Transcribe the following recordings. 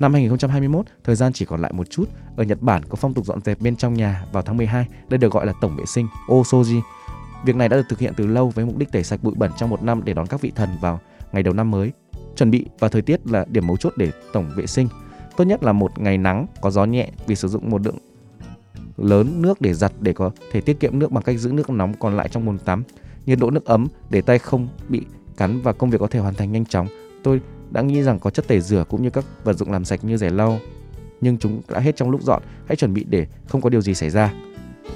Năm 2021, thời gian chỉ còn lại một chút. Ở Nhật Bản có phong tục dọn dẹp bên trong nhà vào tháng 12, đây được gọi là tổng vệ sinh Osoji. Việc này đã được thực hiện từ lâu với mục đích tẩy sạch bụi bẩn trong một năm để đón các vị thần vào ngày đầu năm mới. Chuẩn bị và thời tiết là điểm mấu chốt để tổng vệ sinh. Tốt nhất là một ngày nắng có gió nhẹ vì sử dụng một lượng lớn nước để giặt để có thể tiết kiệm nước bằng cách giữ nước nóng còn lại trong bồn tắm. Nhiệt độ nước ấm để tay không bị cắn và công việc có thể hoàn thành nhanh chóng. Tôi đã nghĩ rằng có chất tẩy rửa cũng như các vật dụng làm sạch như rẻ lau nhưng chúng đã hết trong lúc dọn hãy chuẩn bị để không có điều gì xảy ra.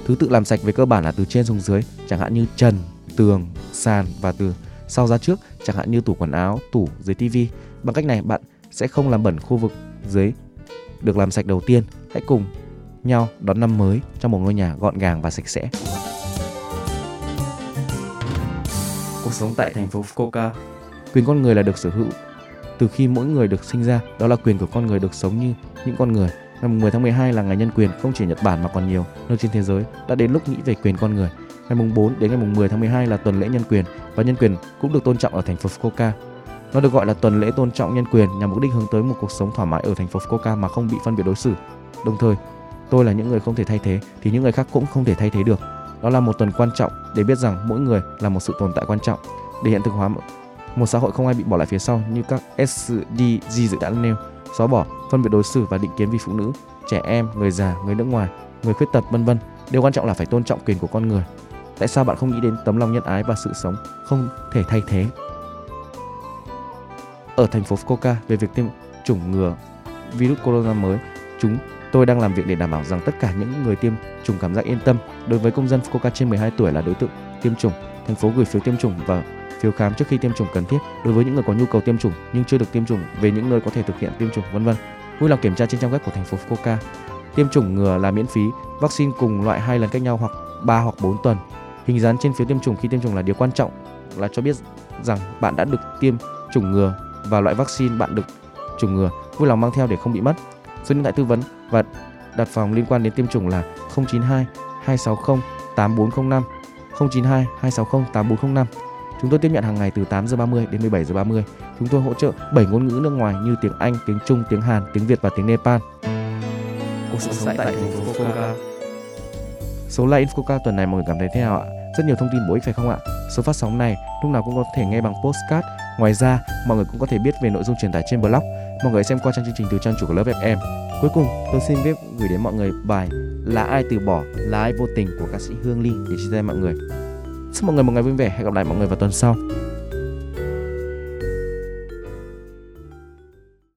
Thứ tự làm sạch về cơ bản là từ trên xuống dưới chẳng hạn như trần tường sàn và từ sau ra trước chẳng hạn như tủ quần áo tủ dưới tivi. Bằng cách này bạn sẽ không làm bẩn khu vực dưới được làm sạch đầu tiên. Hãy cùng nhau đón năm mới trong một ngôi nhà gọn gàng và sạch sẽ. Cuộc sống tại thành phố Fukuoka. Quyền con người là được sở hữu từ khi mỗi người được sinh ra, đó là quyền của con người được sống như những con người. Ngày 10 tháng 12 là ngày nhân quyền không chỉ Nhật Bản mà còn nhiều nơi trên thế giới đã đến lúc nghĩ về quyền con người. Ngày mùng 4 đến ngày mùng 10 tháng 12 là tuần lễ nhân quyền và nhân quyền cũng được tôn trọng ở thành phố Fukuoka. Nó được gọi là tuần lễ tôn trọng nhân quyền nhằm mục đích hướng tới một cuộc sống thoải mái ở thành phố Fukuoka mà không bị phân biệt đối xử. Đồng thời, tôi là những người không thể thay thế thì những người khác cũng không thể thay thế được. Đó là một tuần quan trọng để biết rằng mỗi người là một sự tồn tại quan trọng để hiện thực hóa một xã hội không ai bị bỏ lại phía sau như các SDG đã nêu, xóa bỏ phân biệt đối xử và định kiến vì phụ nữ, trẻ em, người già, người nước ngoài, người khuyết tật vân vân. Điều quan trọng là phải tôn trọng quyền của con người. Tại sao bạn không nghĩ đến tấm lòng nhân ái và sự sống không thể thay thế? Ở thành phố Fukuoka về việc tiêm chủng ngừa virus corona mới, chúng tôi đang làm việc để đảm bảo rằng tất cả những người tiêm chủng cảm giác yên tâm. Đối với công dân Fukuoka trên 12 tuổi là đối tượng tiêm chủng, thành phố gửi phiếu tiêm chủng và phiếu khám trước khi tiêm chủng cần thiết đối với những người có nhu cầu tiêm chủng nhưng chưa được tiêm chủng về những nơi có thể thực hiện tiêm chủng vân vân. Vui lòng kiểm tra trên trang web của thành phố Fukuoka. Tiêm chủng ngừa là miễn phí, vaccine cùng loại hai lần cách nhau hoặc 3 hoặc 4 tuần. Hình dán trên phiếu tiêm chủng khi tiêm chủng là điều quan trọng là cho biết rằng bạn đã được tiêm chủng ngừa và loại vaccine bạn được chủng ngừa. Vui lòng mang theo để không bị mất. Số điện thoại tư vấn và đặt phòng liên quan đến tiêm chủng là 092 260 8405 092 260 8405 Chúng tôi tiếp nhận hàng ngày từ 8 giờ 30 đến 17 giờ 30. Chúng tôi hỗ trợ 7 ngôn ngữ nước ngoài như tiếng Anh, tiếng Trung, tiếng Hàn, tiếng Việt và tiếng Nepal. Cuộc sống tại thành phố Fukuoka. Số like Infoca tuần này mọi người cảm thấy thế nào ạ? Rất nhiều thông tin bổ ích phải không ạ? Số phát sóng này lúc nào cũng có thể nghe bằng postcard. Ngoài ra, mọi người cũng có thể biết về nội dung truyền tải trên blog. Mọi người xem qua trang chương trình từ trang chủ của lớp FM. Cuối cùng, tôi xin phép gửi đến mọi người bài Là ai từ bỏ, là ai vô tình của ca sĩ Hương Ly để chia sẻ mọi người. Chúc mọi người một ngày vui vẻ. Hẹn gặp lại mọi người vào tuần sau.